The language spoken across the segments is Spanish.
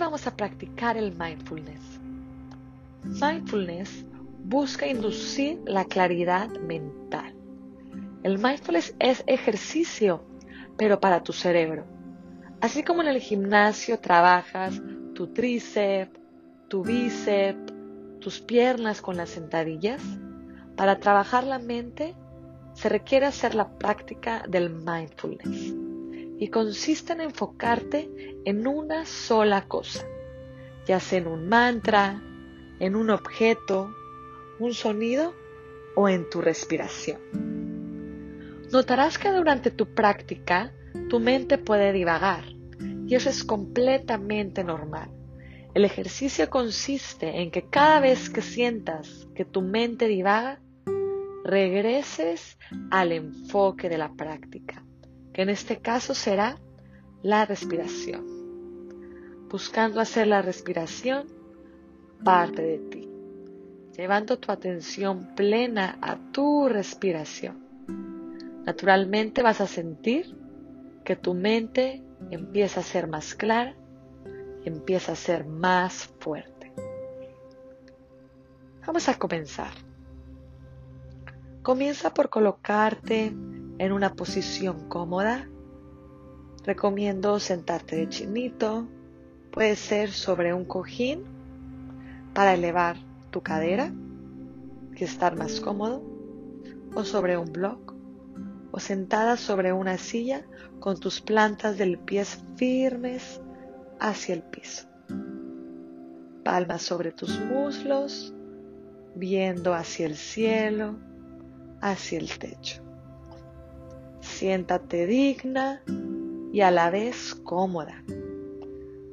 vamos a practicar el mindfulness. Mindfulness busca inducir la claridad mental. El mindfulness es ejercicio, pero para tu cerebro. Así como en el gimnasio trabajas tu tríceps, tu bíceps, tus piernas con las sentadillas, para trabajar la mente se requiere hacer la práctica del mindfulness y consiste en enfocarte en una sola cosa, ya sea en un mantra, en un objeto, un sonido o en tu respiración. Notarás que durante tu práctica tu mente puede divagar y eso es completamente normal. El ejercicio consiste en que cada vez que sientas que tu mente divaga, regreses al enfoque de la práctica, en este caso será la respiración, buscando hacer la respiración parte de ti, llevando tu atención plena a tu respiración. Naturalmente vas a sentir que tu mente empieza a ser más clara empieza a ser más fuerte. Vamos a comenzar. Comienza por colocarte en una posición cómoda. Recomiendo sentarte de chinito. Puede ser sobre un cojín para elevar tu cadera y estar más cómodo. O sobre un bloc. O sentada sobre una silla con tus plantas del pie firmes hacia el piso. Palmas sobre tus muslos, viendo hacia el cielo hacia el techo. Siéntate digna y a la vez cómoda.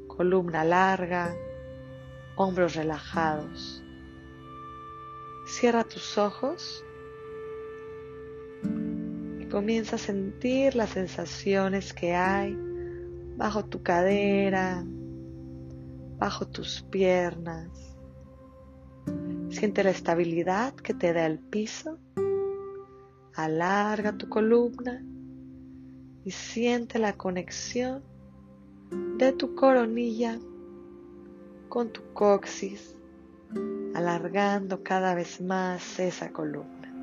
Columna larga, hombros relajados. Cierra tus ojos y comienza a sentir las sensaciones que hay bajo tu cadera, bajo tus piernas. Siente la estabilidad que te da el piso Alarga tu columna y siente la conexión de tu coronilla con tu coxis, alargando cada vez más esa columna.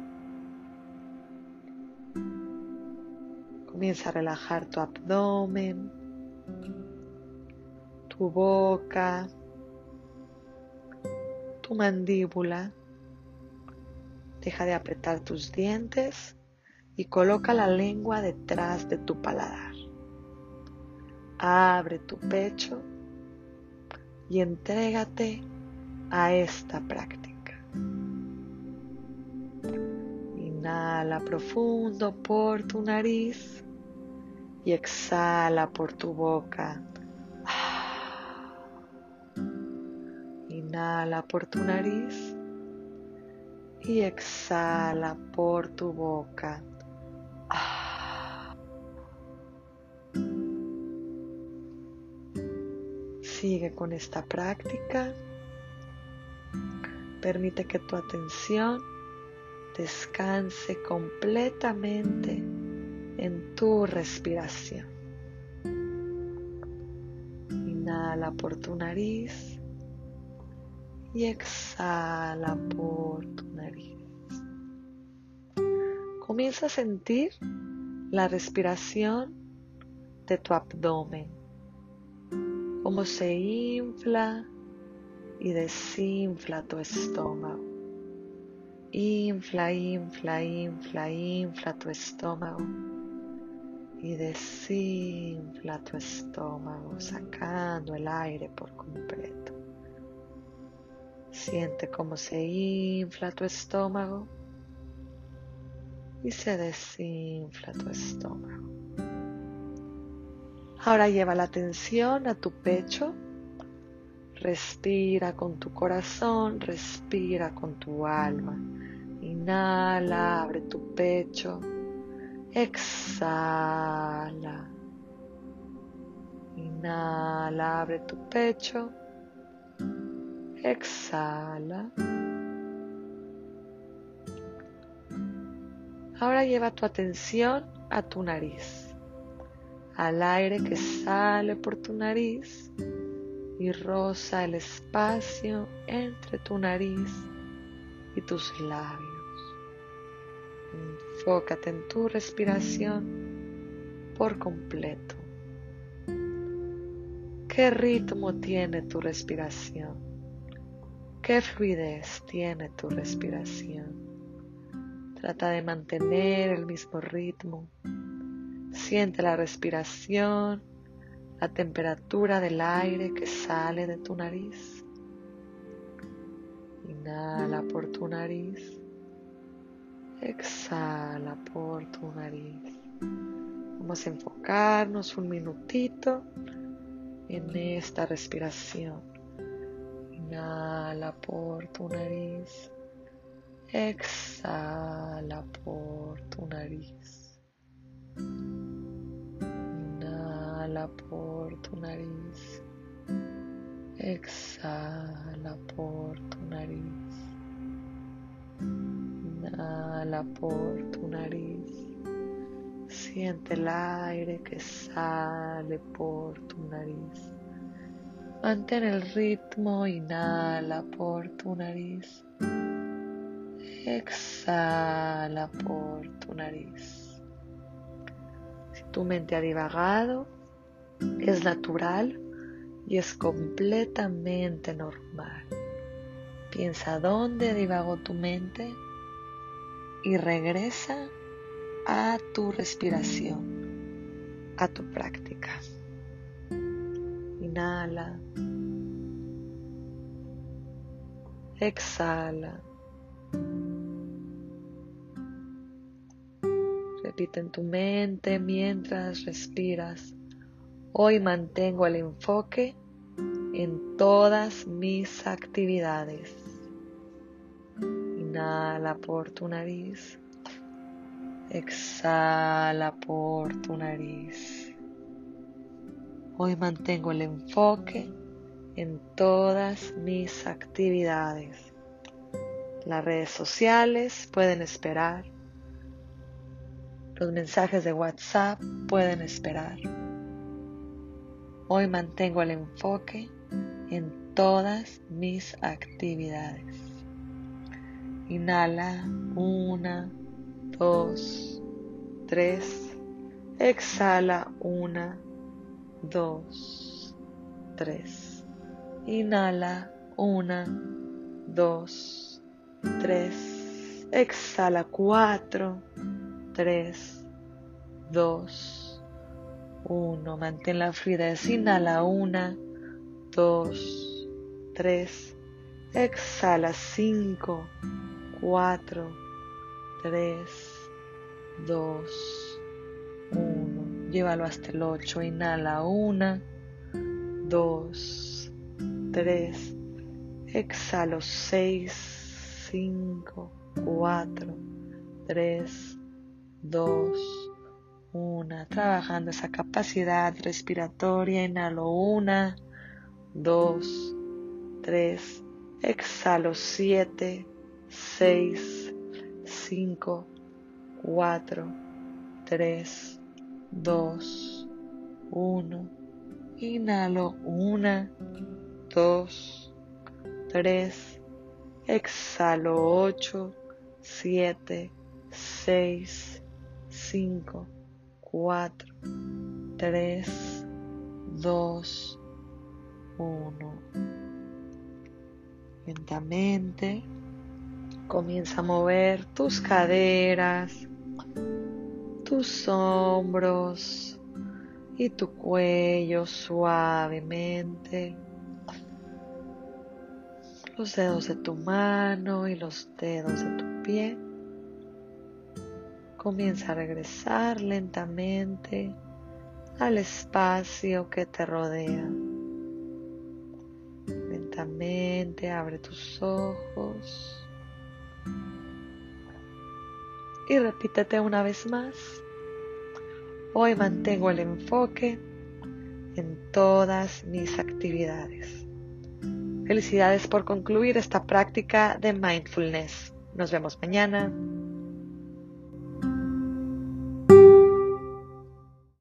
Comienza a relajar tu abdomen, tu boca, tu mandíbula Deja de apretar tus dientes y coloca la lengua detrás de tu paladar. Abre tu pecho y entrégate a esta práctica. Inhala profundo por tu nariz y exhala por tu boca. Inhala por tu nariz y exhala por tu boca. Sigue con esta práctica. Permite que tu atención descanse completamente en tu respiración. Inhala por tu nariz y exhala por tu nariz. Comienza a sentir la respiración de tu abdomen, cómo se infla y desinfla tu estómago. Infla, infla, infla, infla tu estómago y desinfla tu estómago, sacando el aire por completo. Siente cómo se infla tu estómago y se desinfla tu estómago. Ahora lleva la atención a tu pecho. Respira con tu corazón, respira con tu alma. Inhala, abre tu pecho. Exhala. Inhala, abre tu pecho exhala. Ahora lleva tu atención a tu nariz, al aire que sale por tu nariz y roza el espacio entre tu nariz y tus labios. Enfócate en tu respiración por completo. ¿Qué ritmo tiene tu respiración? ¿Qué fluidez tiene tu respiración? Trata de mantener el mismo ritmo. Siente la respiración, la temperatura del aire que sale de tu nariz. Inhala por tu nariz. Exhala por tu nariz. Vamos a enfocarnos un minutito en esta respiración. Inhala por tu nariz. Exhala por tu nariz. Por tu nariz. Exhala por tu nariz. Inhala por tu nariz. Siente el aire que sale por tu nariz. Mantén el ritmo, inhala por tu nariz. Exhala por tu nariz. Si tu mente ha divagado, es natural y es completamente normal. Piensa dónde divagó tu mente y regresa a tu respiración, a tu práctica. Inhala. Exhala. Repite en tu mente mientras respiras. Hoy mantengo el enfoque en todas mis actividades. Inhala por tu nariz. Exhala por tu nariz. Hoy mantengo el enfoque en todas mis actividades. Las redes sociales pueden esperar. Los mensajes de WhatsApp pueden esperar. Hoy mantengo el enfoque en todas mis actividades. Inhala una, dos, tres. Exhala una, dos, tres. Inhala una, dos, tres. Exhala cuatro 3, 2, 1. Mantén la fluidez. Inhala 1, 2, 3. Exhala 5, 4, 3, 2, 1. Llévalo hasta el 8. Inhala 1, 2, 3. Exhalo 6, 5, 4, 3, 2, 1. Trabajando esa capacidad respiratoria. Inhalo 1, 2, 3. Exhalo 7, 6, 5, 4, 3, 2, 1. Inhalo 1, 2, 3. Exhalo 8, 7, 6, 5, 4, 3, 2, 1. Lentamente comienza a mover tus caderas, tus hombros y tu cuello suavemente. Los dedos de tu mano y los dedos de tu pie Comienza a regresar lentamente al espacio que te rodea. Lentamente abre tus ojos y repítete una vez más. Hoy mantengo el enfoque en todas mis actividades. Felicidades por concluir esta práctica de mindfulness. Nos vemos mañana.